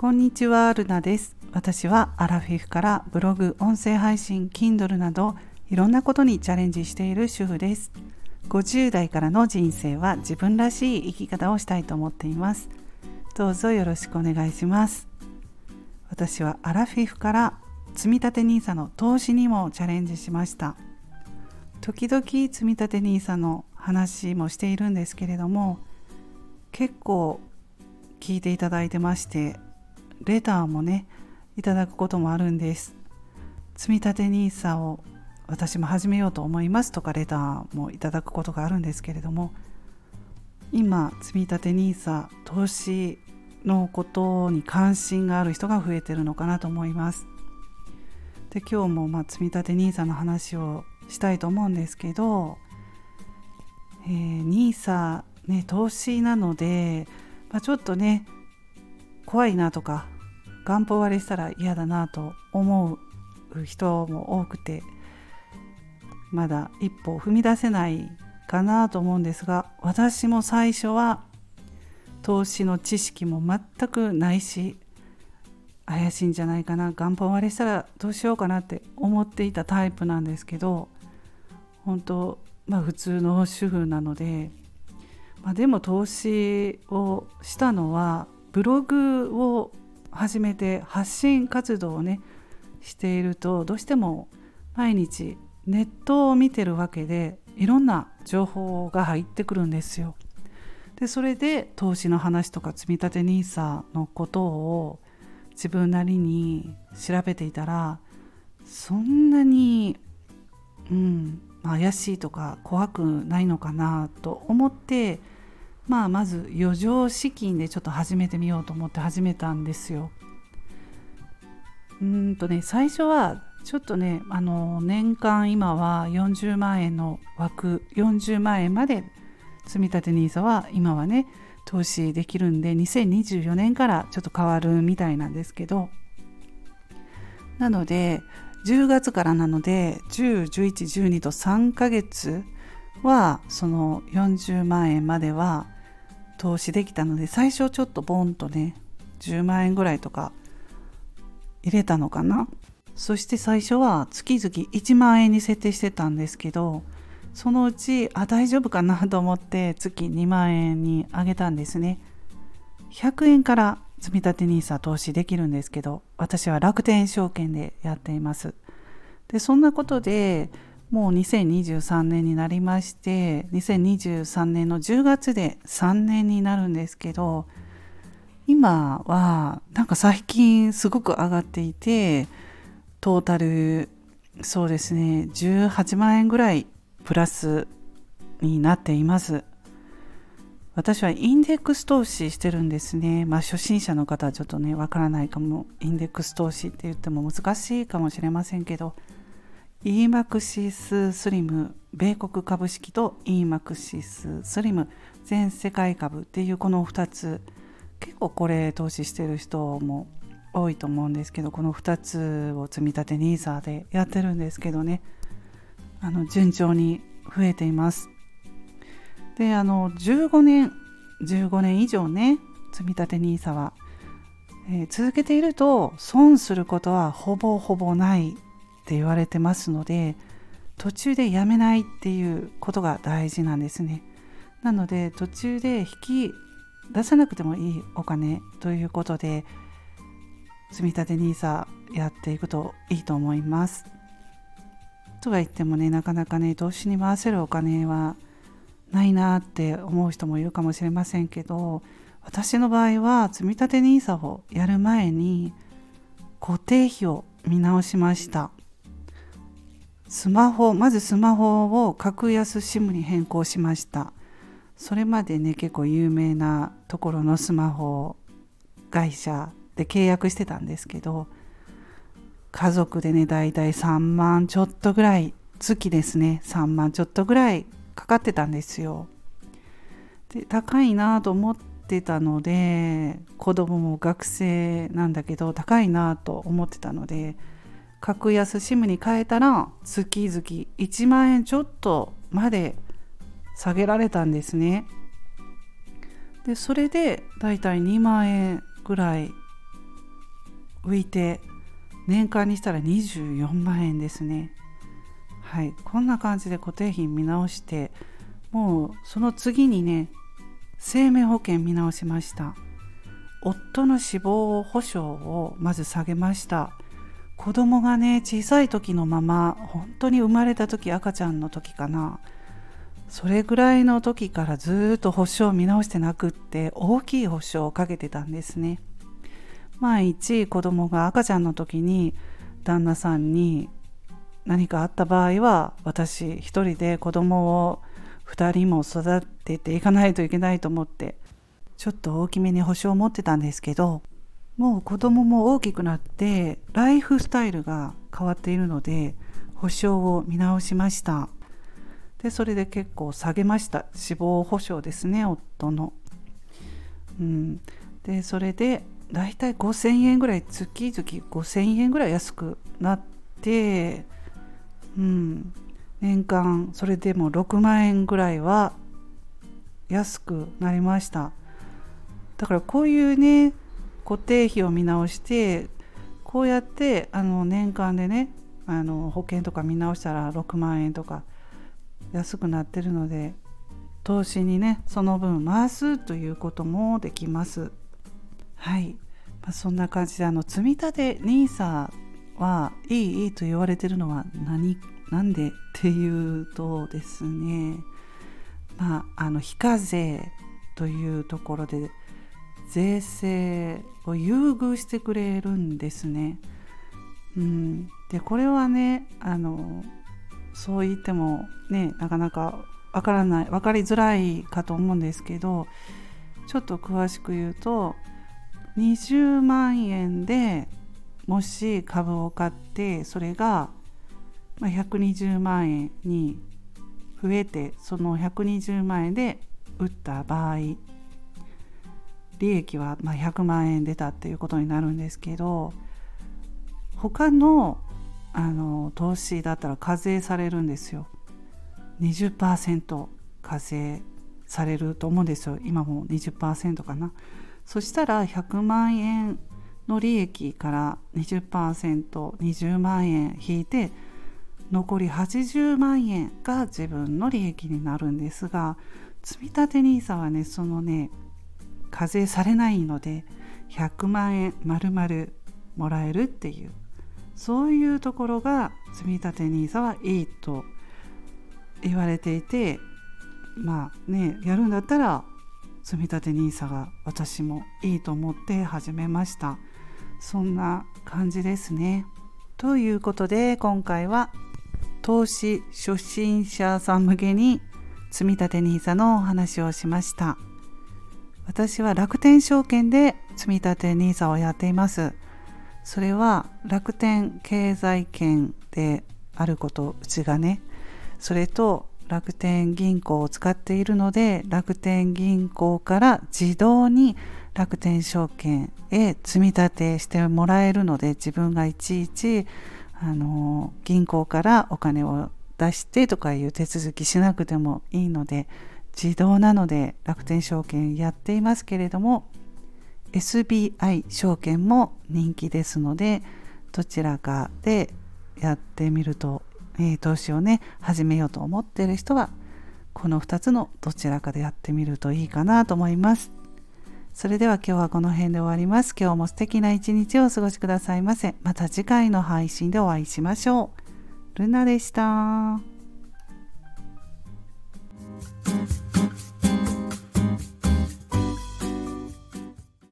こんにちは、ルナです。私はアラフィフからブログ、音声配信、Kindle などいろんなことにチャレンジしている主婦です。50代からの人生は自分らしい生き方をしたいと思っています。どうぞよろしくお願いします。私はアラフィフから積立 NISA の投資にもチャレンジしました。時々積立 NISA の話もしているんですけれども結構聞いていただいてましてレターもねいただくこともあるんです。積立 NISA を私も始めようと思いますとかレターもいただくことがあるんですけれども今積立 NISA 投資のことに関心がある人が増えてるのかなと思います。で今日もまあ積立 NISA の話をしたいと思うんですけど、えー、NISA ね投資なので、まあ、ちょっとね怖いなとか元本割れしたら嫌だなと思う人も多くてまだ一歩踏み出せないかなと思うんですが私も最初は投資の知識も全くないし怪しいんじゃないかな元本割れしたらどうしようかなって思っていたタイプなんですけど本当まあ普通の主婦なので、まあ、でも投資をしたのはブログを始めて発信活動をねしているとどうしても毎日ネットを見てるわけでいろんな情報が入ってくるんですよ。でそれで投資の話とか積立 NISA のことを自分なりに調べていたらそんなに、うん、怪しいとか怖くないのかなと思ってまあまず余剰資金でちょっと始めてみようと思って始めたんですよ。うんとね最初はちょっとねあの年間今は40万円の枠40万円まで積立 NISA は今はね投資できるんで2024年からちょっと変わるみたいなんですけどなので10月からなので101112と3ヶ月はその40万円までは投資できたので最初ちょっとボンとね10万円ぐらいとか入れたのかな。そして最初は月々1万円に設定してたんですけどそのうちあ大丈夫かなと思って月2万円に上げたんですね。100円から積立 NISA 投資できるんですけど私は楽天証券でやっています。でそんなことでもう2023年になりまして2023年の10月で3年になるんですけど今はなんか最近すごく上がっていてトータルそうですね18万円ぐらいプラスになっています。私はインデックス投資してるんですね。まあ初心者の方はちょっとねわからないかも。インデックス投資って言っても難しいかもしれませんけど EMAXIS スリム米国株式と EMAXIS スリム全世界株っていうこの2つ。結構これ投資してる人も多いと思うんですけどこの2つを積み立て NISA でやってるんですけどね。あの順調に増えています。であの15年15年以上ね積み立て NISA は、えー、続けていると損することはほぼほぼないって言われてますので途中でやめないっていうことが大事なんですね。なので途中で引き出さなくてもいいお金ということで積立 NISA やっていくといいと思います。とは言ってもねなかなかね投資に回せるお金はないなって思う人もいるかもしれませんけど私の場合は積立 NISA をやる前に固定費を見直しました。スマホまずスマホを格安 SIM に変更しました。それまでね結構有名なところのスマホ会社で契約してたんですけど家族でねだいたい3万ちょっとぐらい月ですね3万ちょっとぐらいかかってたんですよ。で高いなと思ってたので子供も学生なんだけど高いなと思ってたので格安 SIM に変えたら月々1万円ちょっとまで下げられたんですね。でそれでだいたい2万円ぐらい浮いて年間にしたら24万円ですね。はい。こんな感じで固定費見直してもうその次にね生命保険見直しました。夫の死亡保障をまず下げました。子供がね小さい時のまま本当に生まれた時赤ちゃんの時かな。それぐらいの時からずっと保証を見直してなくって大きい保証をかけてたんですね。万一子供が赤ちゃんの時に旦那さんに何かあった場合は私一人で子供を2人も育てていかないといけないと思ってちょっと大きめに保証を持ってたんですけどもう子供も大きくなってライフスタイルが変わっているので保証を見直しました。でそれで結構下げました。死亡保障ですね夫の。うん、でそれでだいたい5000円ぐらい月々5000円ぐらい安くなって、うん、年間それでも6万円ぐらいは安くなりました。だからこういうね固定費を見直してこうやってあの年間でねあの保険とか見直したら6万円とか安くなってるので投資にねその分回すということもできます。はい、まあ、そんな感じであの積立 NISA はいいいいと言われてるのは何なんでっていうとですね。まああの非課税というところで税制を優遇してくれるんですね。うん、でこれはねあのそう言ってもねなかなかわからない分かりづらいかと思うんですけどちょっと詳しく言うと20万円でもし株を買ってそれが120万円に増えてその120万円で売った場合利益はま100万円出たっていうことになるんですけど他のあの投資だったら課税されるんですよ。20%課税されると思うんですよ。今も20%かな。そしたら100万円の利益から 20%20 万円引いて残り80万円が自分の利益になるんですが積立 NISA はねそのね課税されないので100万円丸々もらえるっていうそういうところが積立 NISA はいいと言われていてまあねやるんだったら積立 NISA が私もいいと思って始めました。そんな感じですね。ということで今回は投資初心者さん向けに積立 NISA のお話をしました。私は楽天証券で積立 NISA をやっています。それは楽天経済圏であることうちがね。それと楽天銀行を使っているので楽天銀行から自動に楽天証券へ積み立てしてもらえるので自分がいちいちあの銀行からお金を出してとかいう手続きしなくてもいいので自動なので楽天証券やっていますけれども SBI 証券も人気ですのでどちらかでやってみると、えー、投資をね始めようと思っている人はこの2つのどちらかでやってみるといいかなと思います。それでは今日はこの辺で終わります。今日も素敵な一日をお過ごしくださいませ。また次回の配信でお会いしましょう。ルナでした。